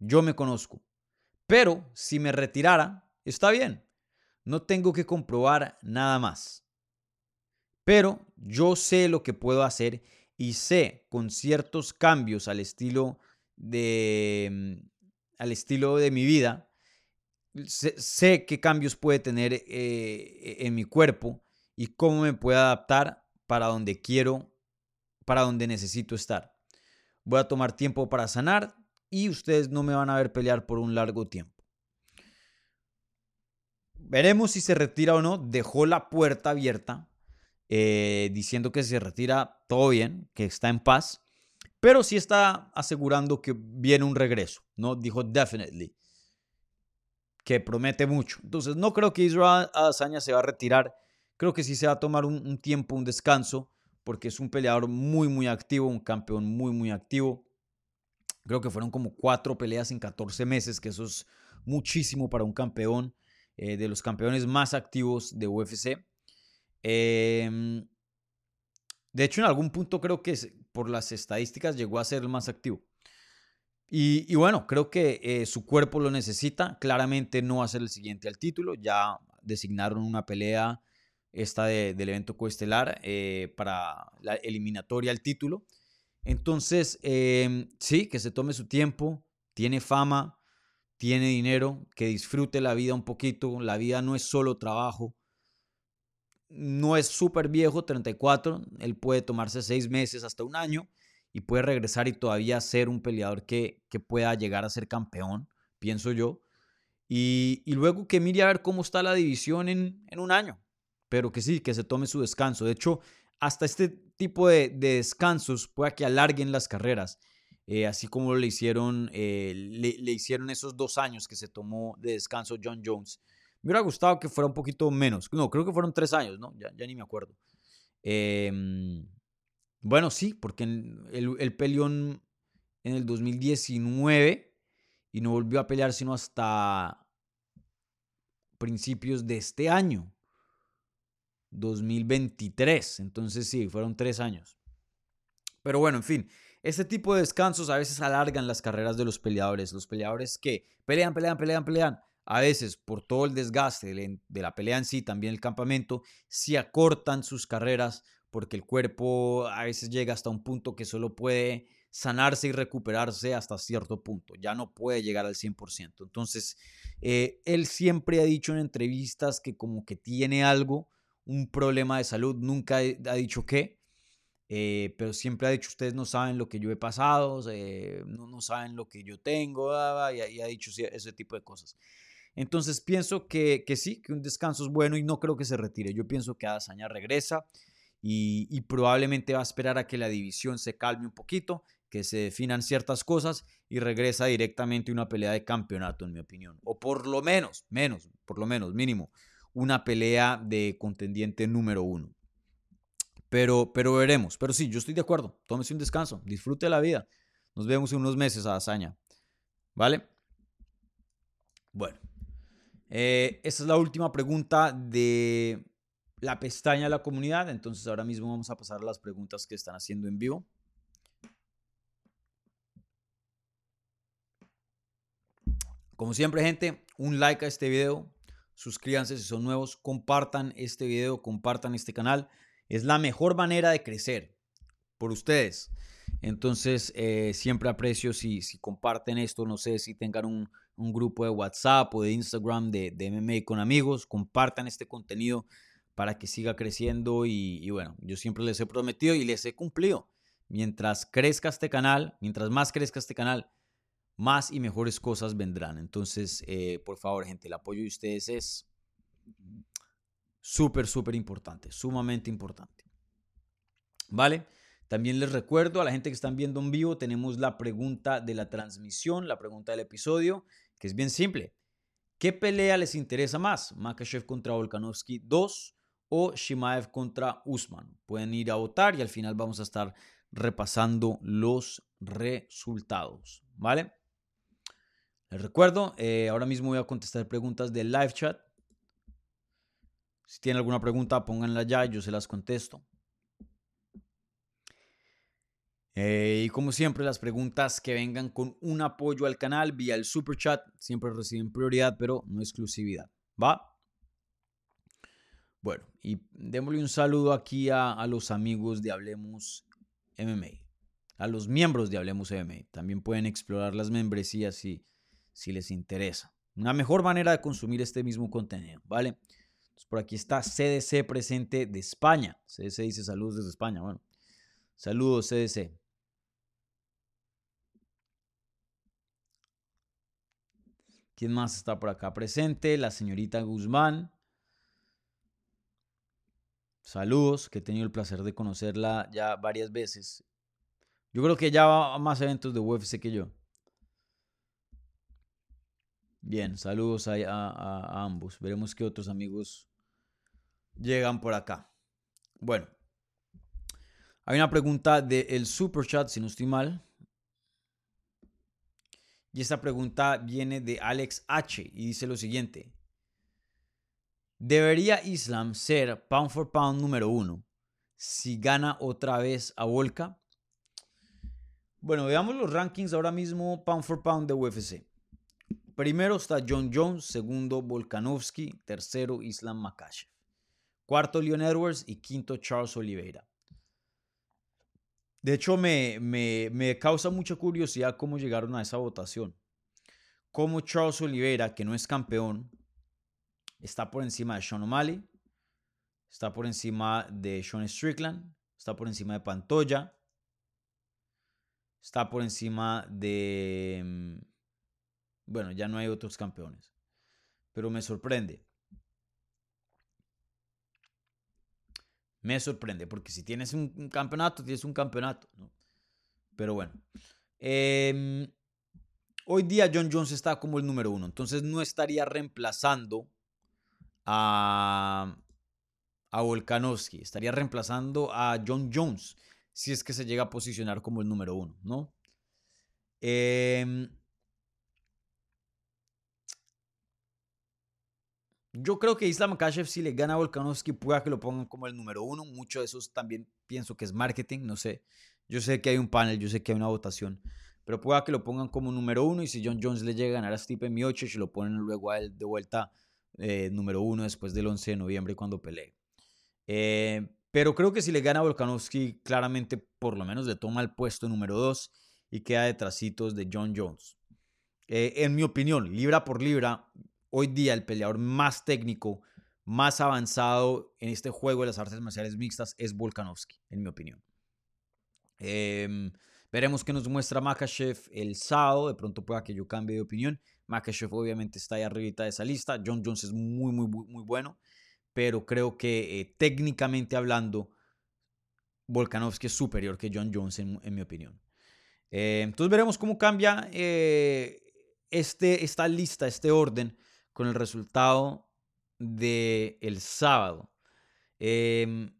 [SPEAKER 3] Yo me conozco. Pero si me retirara, está bien. No tengo que comprobar nada más. Pero yo sé lo que puedo hacer y sé con ciertos cambios al estilo de, mm, al estilo de mi vida, sé, qué cambios puede tener eh, en mi cuerpo y cómo me puedo adaptar para donde quiero, para donde necesito estar. Voy a tomar tiempo para sanar y ustedes no me van a ver pelear por un largo tiempo. Veremos si se retira o no. Dejó la puerta abierta eh, diciendo que se retira todo bien, que está en paz, pero sí está asegurando que viene un regreso, ¿no? Dijo definitely, que promete mucho. Entonces, no creo que Israel Adesanya se va a retirar. Creo que sí se va a tomar un, un tiempo, un descanso, porque es un peleador muy, muy activo, un campeón muy, muy activo. Creo que fueron como cuatro peleas en 14 meses, que eso es muchísimo para un campeón, eh, de los campeones más activos de UFC. Em, de hecho, en algún punto creo que por las estadísticas llegó a ser el más activo. Y, bueno, creo que eh, su cuerpo lo necesita. Claramente no va a ser el siguiente al título. Ya designaron una pelea esta del evento coestelar eh, para la eliminatoria al título. Entonces, em, sí, que se tome su tiempo, tiene fama, tiene dinero, que disfrute la vida un poquito. La vida no es solo trabajo. No es súper viejo, 34. Él puede tomarse seis meses hasta un año y puede regresar y todavía ser un peleador que, que pueda llegar a ser campeón, pienso yo. Y, luego que mire a ver cómo está la división en, en un año. Pero que sí, que se tome su descanso. De hecho, hasta este tipo de, descansos pueda que alarguen las carreras, eh, así como le hicieron, eh, le, hicieron esos dos años que se tomó de descanso John Jones. Me hubiera gustado que fuera un poquito menos. No, creo que fueron tres años, ¿no? Ya, ni me acuerdo. Em, bueno, sí, porque el, el peleó en, el 2019 y no volvió a pelear sino hasta principios de este año. 2023. Entonces sí, fueron tres años. Pero bueno, en fin, este tipo de descansos a veces alargan las carreras de los peleadores. Los peleadores que pelean, pelean, pelean, pelean. A veces por todo el desgaste de la pelea en sí, también el campamento, se acortan sus carreras porque el cuerpo a veces llega hasta un punto que solo puede sanarse y recuperarse hasta cierto punto, ya no puede llegar al 100%. Entonces, eh, él siempre ha dicho en entrevistas que como que tiene algo, un problema de salud, nunca ha dicho qué, eh, pero siempre ha dicho, ustedes no saben lo que yo he pasado, no, no, saben lo que yo tengo, y, ha dicho ese tipo de cosas. Entonces pienso que, sí, que un descanso es bueno y no creo que se retire. Yo pienso que Adazaña regresa y, probablemente va a esperar a que la división se calme un poquito, que se definan ciertas cosas y regresa directamente una pelea de campeonato, en mi opinión. O por lo menos, menos, por lo menos, mínimo, una pelea de contendiente número uno. Pero, pero veremos. Pero sí, yo estoy de acuerdo. Tómese un descanso. Disfrute la vida. Nos vemos en unos meses a hazaña. ¿Vale? Bueno. Eh, esta es la última pregunta de la pestaña de la comunidad. Entonces ahora mismo vamos a pasar a las preguntas que están haciendo en vivo. Como siempre, gente, un like a este video suscríbanse si son nuevos, compartan este video, compartan este canal. Es la mejor manera de crecer por ustedes. Entonces, eh, siempre aprecio si, si, comparten esto, no sé si tengan un, grupo de WhatsApp o de Instagram de, de, MMA con amigos, compartan este contenido para que siga creciendo y, y bueno, yo siempre les he prometido y les he cumplido. Mientras crezca este canal, mientras más crezca este canal, más y mejores cosas vendrán. Entonces, eh, por favor, gente, el apoyo de ustedes es súper, súper importante, sumamente importante. ¿Vale? También les recuerdo a la gente que están viendo en vivo, tenemos la pregunta de la transmisión, la pregunta del episodio, que es bien simple. ¿Qué pelea les interesa más? Makachev contra Volkanovski 2 o Shimaev contra Usman. Pueden ir a votar y al final vamos a estar repasando los resultados. ¿Vale? Les recuerdo, eh, ahora mismo voy a contestar preguntas del live chat. Si tienen alguna pregunta, pónganla ya, yo se las contesto. Eh, y como siempre, las preguntas que vengan con un apoyo al canal vía el super chat siempre reciben prioridad, pero no exclusividad. ¿Va? Bueno, y démosle un saludo aquí a, a los amigos de Hablemos MMA, a los miembros de Hablemos MMA. También pueden explorar las membresías si, si les interesa. Una mejor manera de consumir este mismo contenido, ¿vale? Entonces, por aquí está CDC presente de España. CDC dice saludos desde España. Bueno, saludos CDC. ¿Quién más está por acá presente? La señorita Guzmán. Saludos, que he tenido el placer de conocerla ya varias veces. Yo creo que ya va a más eventos de UFC que yo. Bien, saludos a, ambos. Veremos qué otros amigos llegan por acá. Bueno, hay una pregunta del el super chat, si no estoy mal. Y esta pregunta viene de Alex H. y dice lo siguiente. ¿Debería Islam ser pound for pound número uno si gana otra vez a Volka? Bueno, veamos los rankings ahora mismo pound for pound de UFC. Primero está John Jones, segundo Volkanovski, tercero Islam Makashev, cuarto Leon Edwards y quinto Charles Oliveira. De hecho, me, me, causa mucha curiosidad cómo llegaron a esa votación. Cómo Charles Oliveira, que no es campeón, está por encima de Sean O'Malley, está por encima de Sean Strickland, está por encima de Pantoya, está por encima de... Mm, bueno, ya no hay otros campeones, pero me sorprende. Me sorprende, porque si tienes un, campeonato, tienes un campeonato. Pero bueno. Em, hoy día John Jones está como el número uno, entonces no estaría reemplazando a, a Volkanovski, estaría reemplazando a John Jones, si es que se llega a posicionar como el número uno, ¿no? Eh, Yo creo que Islam Makhachev si le gana a Volkanovski pueda que lo pongan como el número uno. Mucho de eso también pienso que es marketing, no sé. Yo sé que hay un panel, yo sé que hay una votación, pero pueda que lo pongan como número uno y si John Jones le llega a ganar a Stipe Miocic lo ponen luego a él de vuelta eh, número uno después del 11 de noviembre cuando pelee. Eh, pero creo que si le gana a Volkanovski claramente por lo menos le toma el puesto número dos y queda detrasitos de John Jones. Eh, en mi opinión, libra por libra, hoy día el peleador más técnico, más avanzado en este juego de las artes marciales mixtas es Volkanovski, en mi opinión. Em, veremos qué nos muestra Makachev el sábado. De pronto pueda que yo cambie de opinión. Makachev obviamente está ahí arribita de esa lista. John Jones es muy, muy, muy bueno. Pero creo que eh, técnicamente hablando, Volkanovski es superior que John Jones en, mi opinión. Eh, entonces veremos cómo cambia eh, este, esta lista, este orden con el resultado del el sábado. Em,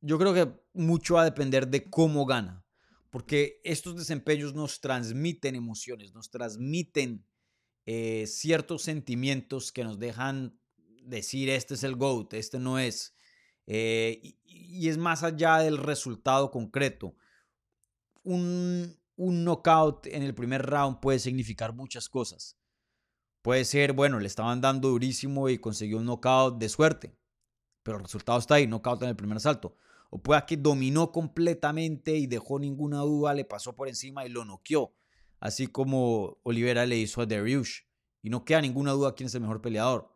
[SPEAKER 3] yo creo que mucho va a depender de cómo gana, porque estos desempeños nos transmiten emociones, nos transmiten eh, ciertos sentimientos que nos dejan decir este es el GOAT, este no es. Eh, y, y, es más allá del resultado concreto. Un, un knockout en el primer round puede significar muchas cosas. Puede ser, bueno, le estaban dando durísimo y consiguió un knockout de suerte, pero el resultado está ahí, knockout en el primer asalto. O puede que dominó completamente y dejó ninguna duda, le pasó por encima y lo noqueó, así como Olivera le hizo a Dariush. Y no queda ninguna duda quién es el mejor peleador.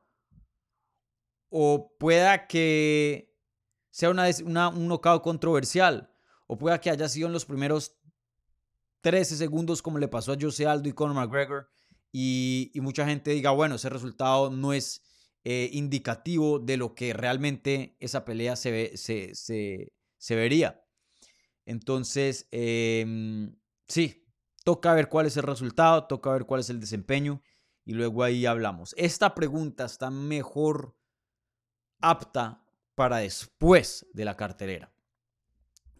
[SPEAKER 3] O pueda que sea una, un knockout controversial. O pueda que haya sido en los primeros 13 segundos como le pasó a Jose Aldo y Conor McGregor y, mucha gente diga, bueno, ese resultado no es eh, indicativo de lo que realmente esa pelea se, se, se, vería. Entonces, em, sí, toca ver cuál es el resultado, toca ver cuál es el desempeño y luego ahí hablamos. Esta pregunta está mejor apta para después de la cartelera.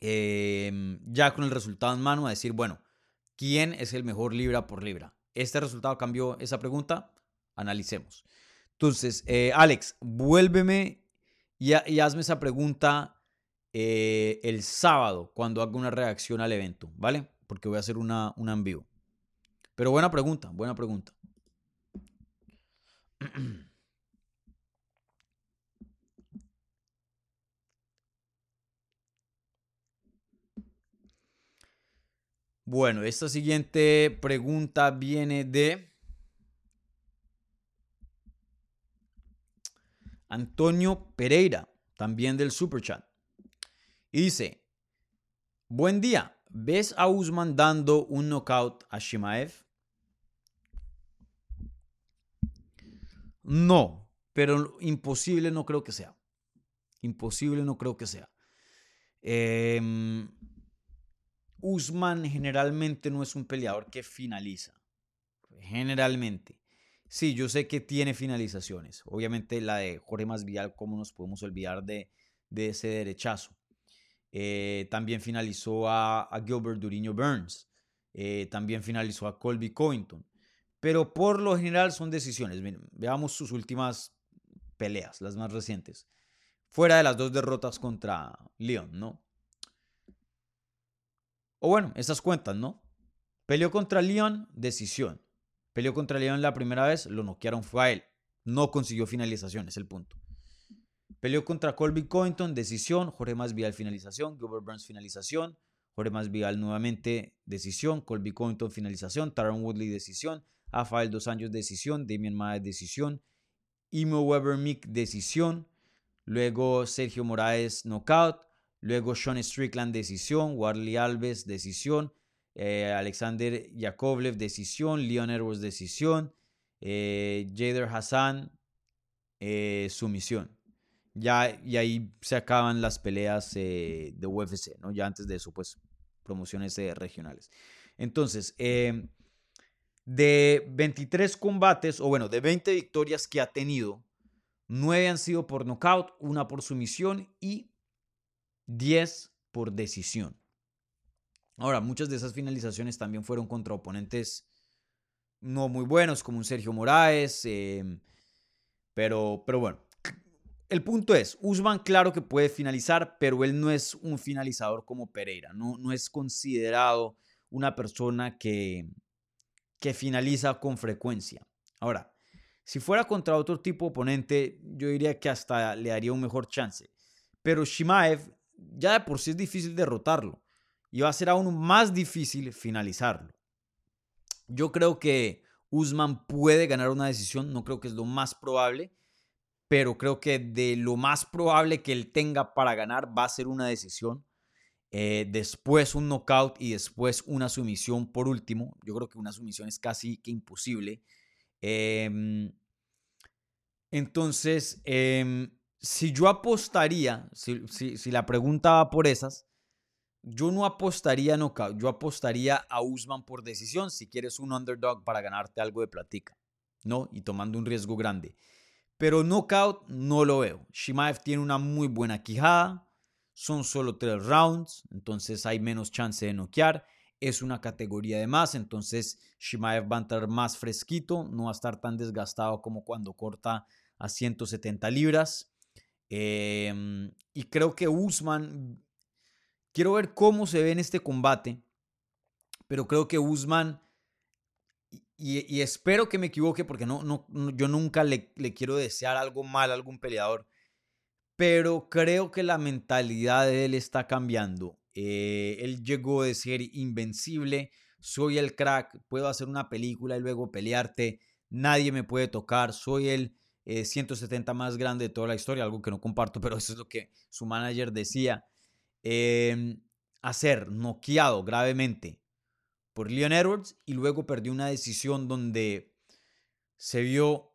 [SPEAKER 3] Em, ya con el resultado en mano, a decir, bueno, ¿quién es el mejor libra por libra? Este resultado cambió esa pregunta, analicemos. Entonces, eh, Alex, vuélveme y, hazme esa pregunta eh, el sábado cuando haga una reacción al evento, ¿vale? Porque voy a hacer una, una en vivo. Pero buena pregunta, buena pregunta. Bueno, esta siguiente pregunta viene de Antonio Pereira, también del Super Chat. Y dice, buen día, ¿ves a Usman dando un knockout a Shimaev? No, pero imposible no creo que sea. Imposible no creo que sea. Em, Usman generalmente no es un peleador que finaliza. Generalmente. Sí, yo sé que tiene finalizaciones. Obviamente la de Jorge Masvidal, ¿cómo nos podemos olvidar de, ese derechazo? Eh, también finalizó a, Gilbert Duriño Burns. Eh, también finalizó a Colby Covington. Pero por lo general son decisiones. veamos sus últimas peleas, las más recientes. Fuera de las dos derrotas contra Leon, ¿no? O bueno, esas cuentas, ¿no? Peleó contra Leon, decisión. Peleó contra León la primera vez, lo noquearon, fue a él. No consiguió finalización, es el punto. Peleó contra Colby Covington, decisión. Jorge Masvidal, finalización. Gilbert Burns, finalización. Jorge Masvidal, nuevamente, decisión. Colby Covington, finalización. Taron Woodley, decisión. Rafael Dos Anjos, decisión. Damian Maia, decisión. Imo Weber Mick, decisión. Luego Sergio Moraes, knockout. Luego Sean Strickland, decisión. Warley Alves, decisión. Eh, Alexander Yakovlev, decisión. Leon Edwards, decisión. Eh, Jader Hassan, eh, sumisión. Ya, y ahí se acaban las peleas de UFC, ¿no? Ya antes de eso, pues, promociones regionales. Entonces, de 23 combates, o bueno, de 20 victorias que ha tenido, 9 han sido por nocaut, una por sumisión y 10 por decisión. Ahora, muchas de esas finalizaciones también fueron contra oponentes no muy buenos, como un Sergio Moraes. Em, pero, pero bueno, el punto es, Usman claro que puede finalizar, pero él no es un finalizador como Pereira, no, no es considerado una persona que, que finaliza con frecuencia. Ahora, si fuera contra otro tipo de oponente, yo diría que hasta le daría un mejor chance. Pero Shimaev ya de por sí es difícil derrotarlo y va a ser aún más difícil finalizarlo. Yo creo que Usman puede ganar una decisión, no creo que es lo más probable, pero creo que de lo más probable que él tenga para ganar va a ser una decisión. Eh, después un knockout y después una sumisión por último. Yo creo que una sumisión es casi que imposible. Em, entonces, em, si yo apostaría, si, si, la pregunta va por esas, yo no apostaría a knockout, yo apostaría a Usman por decisión si quieres un underdog para ganarte algo de platica, ¿no? Y tomando un riesgo grande. Pero knockout no lo veo. Shimaev tiene una muy buena quijada, son solo tres rounds, entonces hay menos chance de noquear. Es una categoría de más, entonces Shimaev va a estar más fresquito, no va a estar tan desgastado como cuando corta a 170 libras. Em, y creo que Usman Quiero ver cómo se ve en este combate, pero creo que Usman, y, espero que me equivoque porque no, no, yo nunca le, le quiero desear algo mal a algún peleador, pero creo que la mentalidad de él está cambiando. Eh, él llegó de ser invencible, soy el crack, puedo hacer una película y luego pelearte, nadie me puede tocar, soy el 170 eh, más grande de toda la historia, algo que no comparto, pero eso es lo que su manager decía eh, a ser noqueado gravemente por Leon Edwards y luego perdió una decisión donde se vio,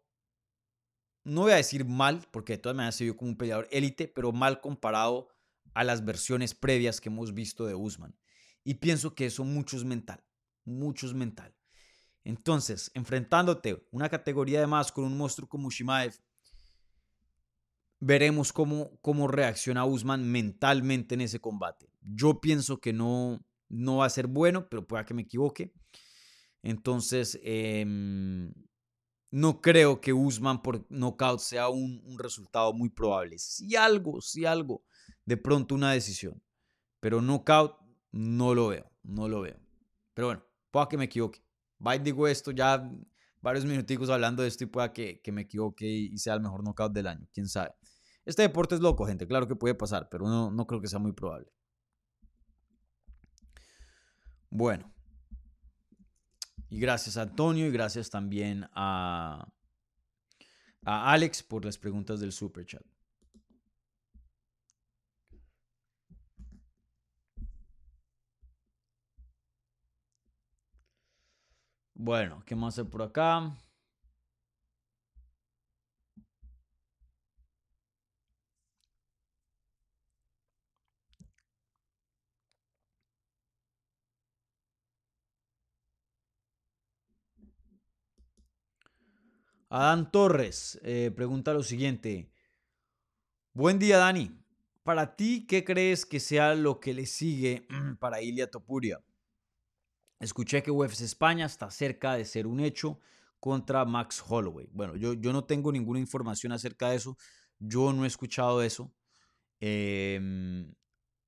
[SPEAKER 3] no voy a decir mal, porque de todas maneras se vio como un peleador élite, pero mal comparado a las versiones previas que hemos visto de Usman. Y pienso que eso mucho es mental, mucho es mental. Entonces, enfrentándote una categoría de más con un monstruo como Shimaev, veremos cómo, cómo reacciona Usman mentalmente en ese combate. Yo pienso que no, no va a ser bueno, pero pueda que me equivoque. Entonces, em, no creo que Usman por knockout sea un, resultado muy probable. Si algo, si algo, de pronto una decisión. Pero knockout no lo veo, no lo veo. Pero bueno, pueda que me equivoque. Bye, digo esto ya varios minuticos hablando de esto y pueda que, que me equivoque y sea el mejor knockout del año, quién sabe. Este deporte es loco, gente, claro que puede pasar, pero no, no creo que sea muy probable. Bueno, Y gracias Antonio y gracias también a, a Alex por las preguntas del super chat. Bueno, ¿qué más hay por acá? Adán Torres eh, pregunta lo siguiente. Buen día, Dani. Para ti, ¿qué crees que sea lo que le sigue para Ilia Topuria? Escuché que UFC España está cerca de ser un hecho contra Max Holloway. Bueno, yo, yo no tengo ninguna información acerca de eso. Yo no he escuchado eso. Em,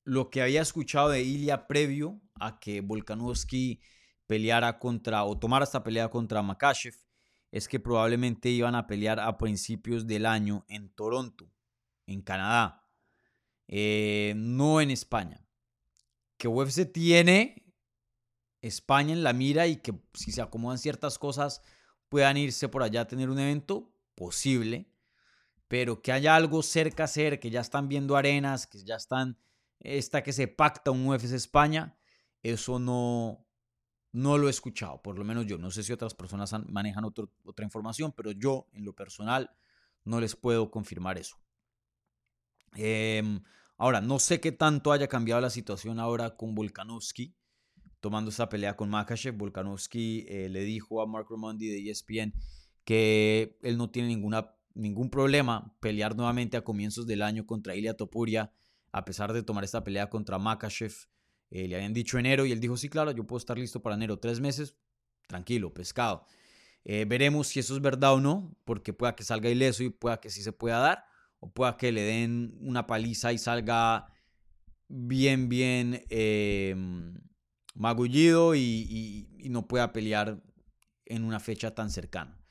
[SPEAKER 3] lo que había escuchado de Ilia previo a que Volkanovski peleara contra o tomara esta pelea contra Makachev es que probablemente iban a pelear a principios del año en Toronto, en Canadá, eh, no en España. Que UFC tiene España en la mira y que si se acomodan ciertas cosas puedan irse por allá a tener un evento, posible, pero que haya algo cerca a ser, que ya están viendo arenas, que ya están, está que se pacta un UFC España, eso no, no lo he escuchado, por lo menos yo. No sé si otras personas manejan otra información, pero yo en lo personal no les puedo confirmar eso. Em, ahora, no sé qué tanto haya cambiado la situación ahora con Volkanovski, tomando esa pelea con Makachev. Volkanovski eh, le dijo a Mark Ramondi de ESPN que él no tiene ninguna, ningún problema pelear nuevamente a comienzos del año contra Ilia Topuria, a pesar de tomar esta pelea contra Makachev. Eh, le habían dicho enero y él dijo, sí, claro, yo puedo estar listo para enero. Tres meses, tranquilo, pescado. Eh, veremos si eso es verdad o no, porque pueda que salga ileso y pueda que sí se pueda dar, o pueda que le den una paliza y salga bien, bien em, magullido y, no pueda pelear en una fecha tan cercana.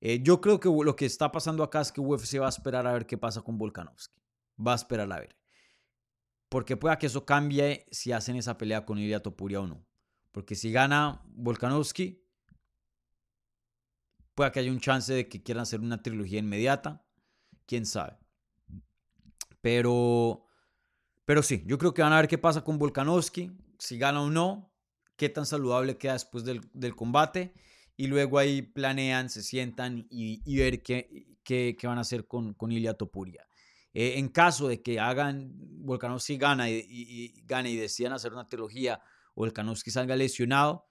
[SPEAKER 3] Eh, yo creo que lo que está pasando acá es que UFC va a esperar a ver qué pasa con Volkanovski. Va a esperar a ver. Porque pueda que eso cambie si hacen esa pelea con Ilya Topuria o no. Porque si gana Volkanovski, pueda que haya un chance de que quieran hacer una trilogía inmediata. Quién sabe. Pero, pero sí, yo creo que van a ver qué pasa con Volkanovski. Si gana o no. Qué tan saludable queda después del, combate. Y luego ahí planean, se sientan y, ver qué, qué, van a hacer con, con Ilya Topuria. Eh, en caso de que hagan, Volkanovski gana y, y, gane y decidan hacer una trilogía, o Volkanovski salga lesionado,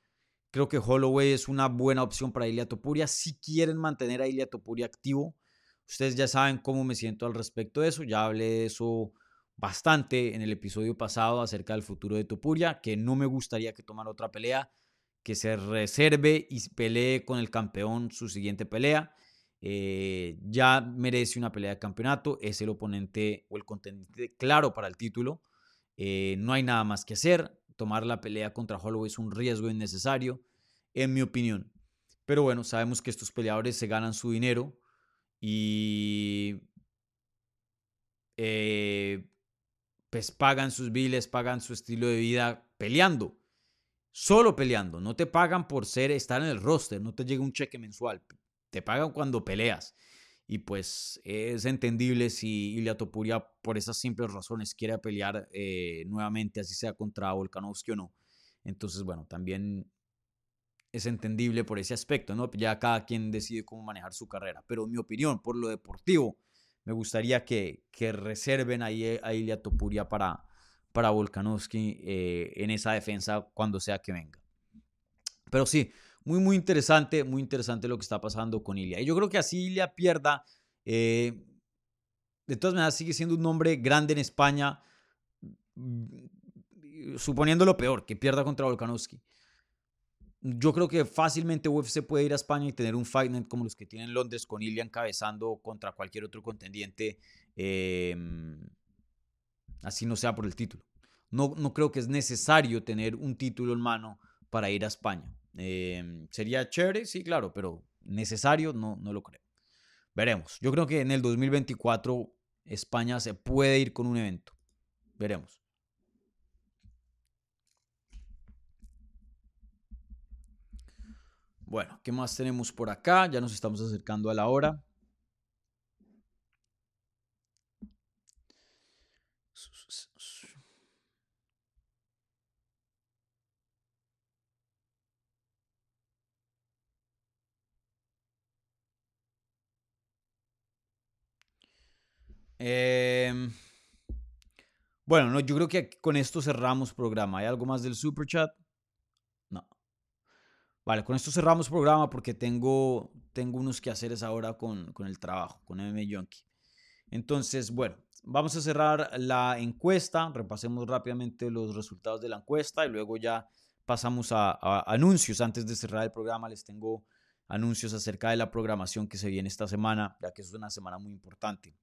[SPEAKER 3] creo que Holloway es una buena opción para Ilia Topuria. Si quieren mantener a Ilia Topuria activo, ustedes ya saben cómo me siento al respecto de eso. Ya hablé de eso bastante en el episodio pasado acerca del futuro de Topuria, que no me gustaría que tomara otra pelea, que se reserve y pelee con el campeón su siguiente pelea. Eh, ya merece una pelea de campeonato, es el oponente o el contendiente claro para el título. Eh, no hay nada más que hacer. Tomar la pelea contra Holloway es un riesgo innecesario, en mi opinión. Pero bueno, sabemos que estos peleadores se ganan su dinero y eh, pues pagan sus biles, pagan su estilo de vida peleando. Solo peleando. No te pagan por ser, estar en el roster, no te llega un cheque mensual te pagan cuando peleas. Y pues es entendible si Ilya Topuria, por esas simples razones, quiere pelear eh, nuevamente, así sea contra Volkanovski o no. Entonces, bueno, también es entendible por ese aspecto, ¿no? Ya cada quien decide cómo manejar su carrera. Pero en mi opinión, por lo deportivo, me gustaría que, que reserven ahí a Ilya Topuria para, para Volkanovski eh, en esa defensa cuando sea que venga. Pero sí, muy, muy interesante, muy interesante lo que está pasando con Ilia. Y yo creo que así Ilia pierda, eh, de todas maneras sigue siendo un nombre grande en España, mm, suponiendo lo peor, que pierda contra Volkanovski. Yo creo que fácilmente UFC puede ir a España y tener un Fight Night como los que tienen en Londres con Ilia encabezando contra cualquier otro contendiente, em, así no sea por el título. No, no creo que es necesario tener un título en mano para ir a España. Em, ¿Sería chévere? Sí, claro, pero necesario no, no lo creo. Veremos. Yo creo que en el 2024 España se puede ir con un evento. Veremos. Bueno, ¿qué más tenemos por acá? Ya nos estamos acercando a la hora. Em, bueno, no, yo creo que con esto cerramos programa. ¿Hay algo más del super chat? Vale, con esto cerramos programa porque tengo, tengo unos quehaceres ahora con, con el trabajo, con MM Junkie. Entonces, bueno, vamos a cerrar la encuesta. Repasemos rápidamente los resultados de la encuesta y luego ya pasamos a, a anuncios. Antes de cerrar el programa, les tengo anuncios acerca de la programación que se viene esta semana, ya que es una semana muy importante.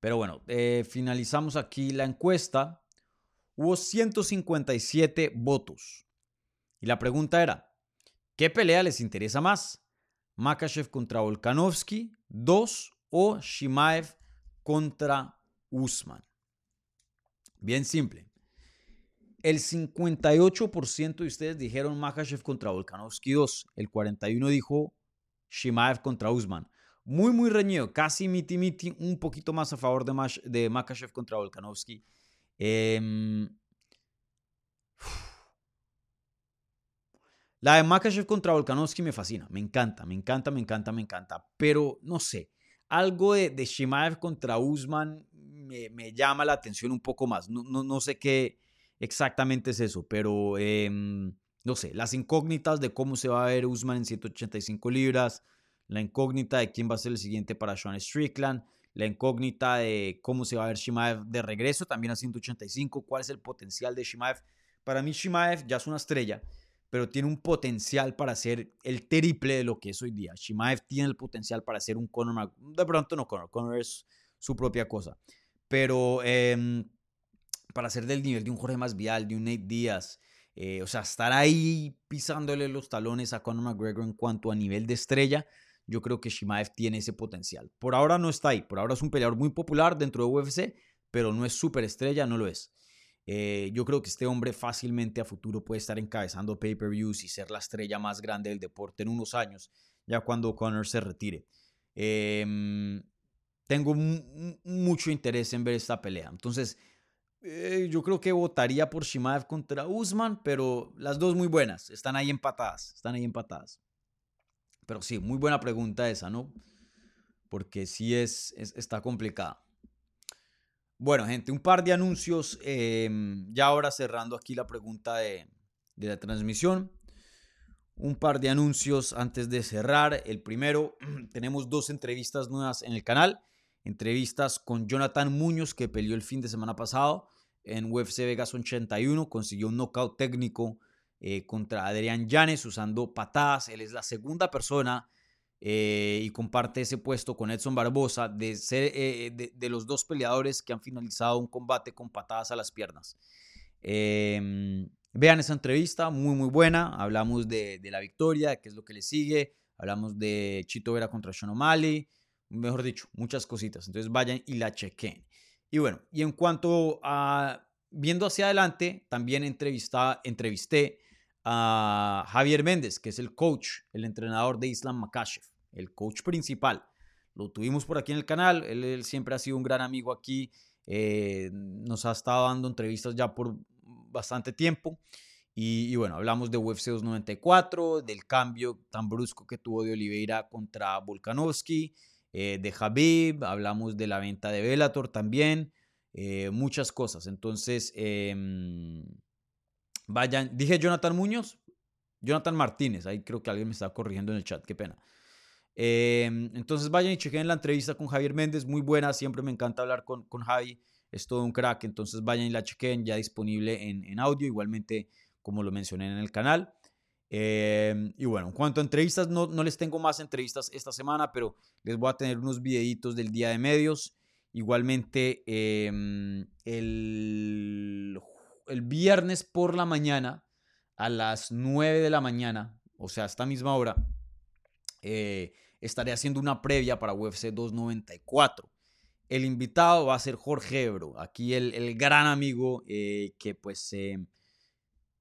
[SPEAKER 3] Pero bueno, eh, finalizamos aquí la encuesta. Hubo 157 votos. Y la pregunta era, ¿qué pelea les interesa más? ¿Makachev contra Volkanovski 2 o Shimaev contra Usman? Bien simple. El 58% de ustedes dijeron Makachev contra Volkanovski 2. El 41% dijo Shimaev contra Usman muy, muy reñido, casi miti miti, un poquito más a favor de, de Makachev contra Volkanovski. Em, la de Makachev contra Volkanovski me fascina, me encanta, me encanta, me encanta, me encanta, pero no sé, algo de, de Shimaev contra Usman me, llama la atención un poco más. No, no, sé qué exactamente es eso, pero em, no sé, las incógnitas de cómo se va a ver Usman en 185 libras la incógnita de quién va a ser el siguiente para Sean Strickland, la incógnita de cómo se va a ver Shimaev de regreso también a 185, cuál es el potencial de Shimaev. Para mí Shimaev ya es una estrella, pero tiene un potencial para ser el triple de lo que es hoy día. Shimaev tiene el potencial para ser un Conor De pronto no Conor, Conor es su propia cosa. Pero em, para ser del nivel de un Jorge Masvidal, de un Nate Díaz, eh, o sea, estar ahí pisándole los talones a Conor McGregor en cuanto a nivel de estrella, yo creo que Shimaev tiene ese potencial. Por ahora no está ahí, por ahora es un peleador muy popular dentro de UFC, pero no es súper estrella, no lo es. Eh, yo creo que este hombre fácilmente a futuro puede estar encabezando pay-per-views y ser la estrella más grande del deporte en unos años, ya cuando Conor se retire. Em, tengo mucho interés en ver esta pelea. Entonces, eh, yo creo que votaría por Shimaev contra Usman, pero las dos muy buenas. Están ahí empatadas. Están ahí empatadas. Pero sí, muy buena pregunta esa, ¿no? Porque sí es, está complicada. Bueno, gente, un par de anuncios. Em, ya ahora cerrando aquí la pregunta de, de la transmisión. Un par de anuncios antes de cerrar. El primero, tenemos dos entrevistas nuevas en el canal. Entrevistas con Jonathan Muñoz, que peleó el fin de semana pasado en UFC Vegas 81. Consiguió un knockout técnico eh, contra Adrián Llanes usando patadas. Él es la segunda persona eh, y comparte ese puesto con Edson Barbosa de ser eh, de, los dos peleadores que han finalizado un combate con patadas a las piernas. Em, vean esa entrevista, muy muy buena. Hablamos de, la victoria, qué es lo que le sigue. Hablamos de Chito Vera contra Sean O'Malley. Mejor dicho, muchas cositas. Entonces vayan y la chequen. Y bueno, y en cuanto a viendo hacia adelante, también entrevista, entrevisté a Javier Méndez, que es el coach, el entrenador de Islam Makashev, el coach principal. Lo tuvimos por aquí en el canal, él, siempre ha sido un gran amigo aquí, eh, nos ha estado dando entrevistas ya por bastante tiempo. Y, bueno, hablamos de UFC 294, del cambio tan brusco que tuvo de Oliveira contra Volkanovski, eh, de Habib, hablamos de la venta de Bellator también, eh, muchas cosas. Entonces, em, Vayan, dije Jonathan Muñoz, Jonathan Martínez, ahí creo que alguien me está corrigiendo en el chat, qué pena. Em, entonces vayan y chequen la entrevista con Javier Méndez, muy buena, siempre me encanta hablar con, con Javi, es todo un crack, entonces vayan y la chequen, ya disponible en, en audio, igualmente como lo mencioné en el canal. Em, y bueno, en cuanto a entrevistas, no, no, les tengo más entrevistas esta semana, pero les voy a tener unos videitos del día de medios. Igualmente, eh, el el viernes por la mañana, a las 9 de la mañana, o sea, esta misma hora, eh, estaré haciendo una previa para UFC 294. El invitado va a ser Jorge Ebro, aquí el, gran amigo eh, que pues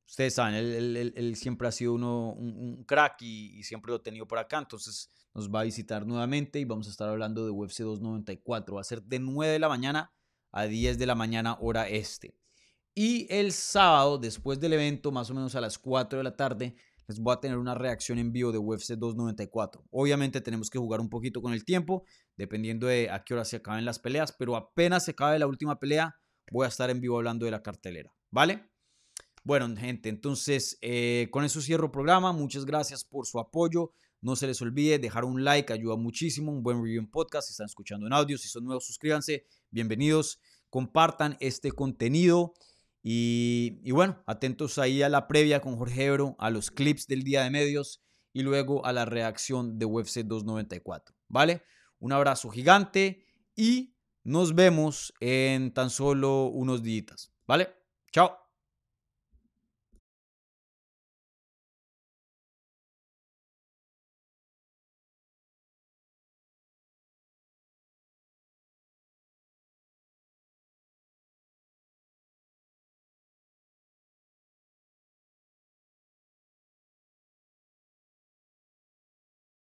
[SPEAKER 3] ustedes saben, él, siempre ha sido uno, un, crack y, siempre lo ha tenido por acá, entonces nos va a visitar nuevamente y vamos a estar hablando de UFC 294. Va a ser de 9 de la mañana a 10 de la mañana hora este. Y el sábado, después del evento, más o menos a las 4 de la tarde, les voy a tener una reacción en vivo de UFC 294. Obviamente tenemos que jugar un poquito con el tiempo, dependiendo de a qué hora se acaben las peleas, pero apenas se acabe la última pelea, voy a estar en vivo hablando de la cartelera, ¿vale? Bueno, gente, entonces eh, con eso cierro el programa. Muchas gracias por su apoyo. No se les olvide dejar un like, ayuda muchísimo. Un buen review en podcast. Si están escuchando en audio, si son nuevos, suscríbanse. Bienvenidos. Compartan este contenido. Y, bueno, atentos ahí a la previa con Jorge Ebro, a los clips del día de medios y luego a la reacción de UFC 294. ¿Vale? Un abrazo gigante y nos vemos en tan solo unos días. ¿Vale? Chao.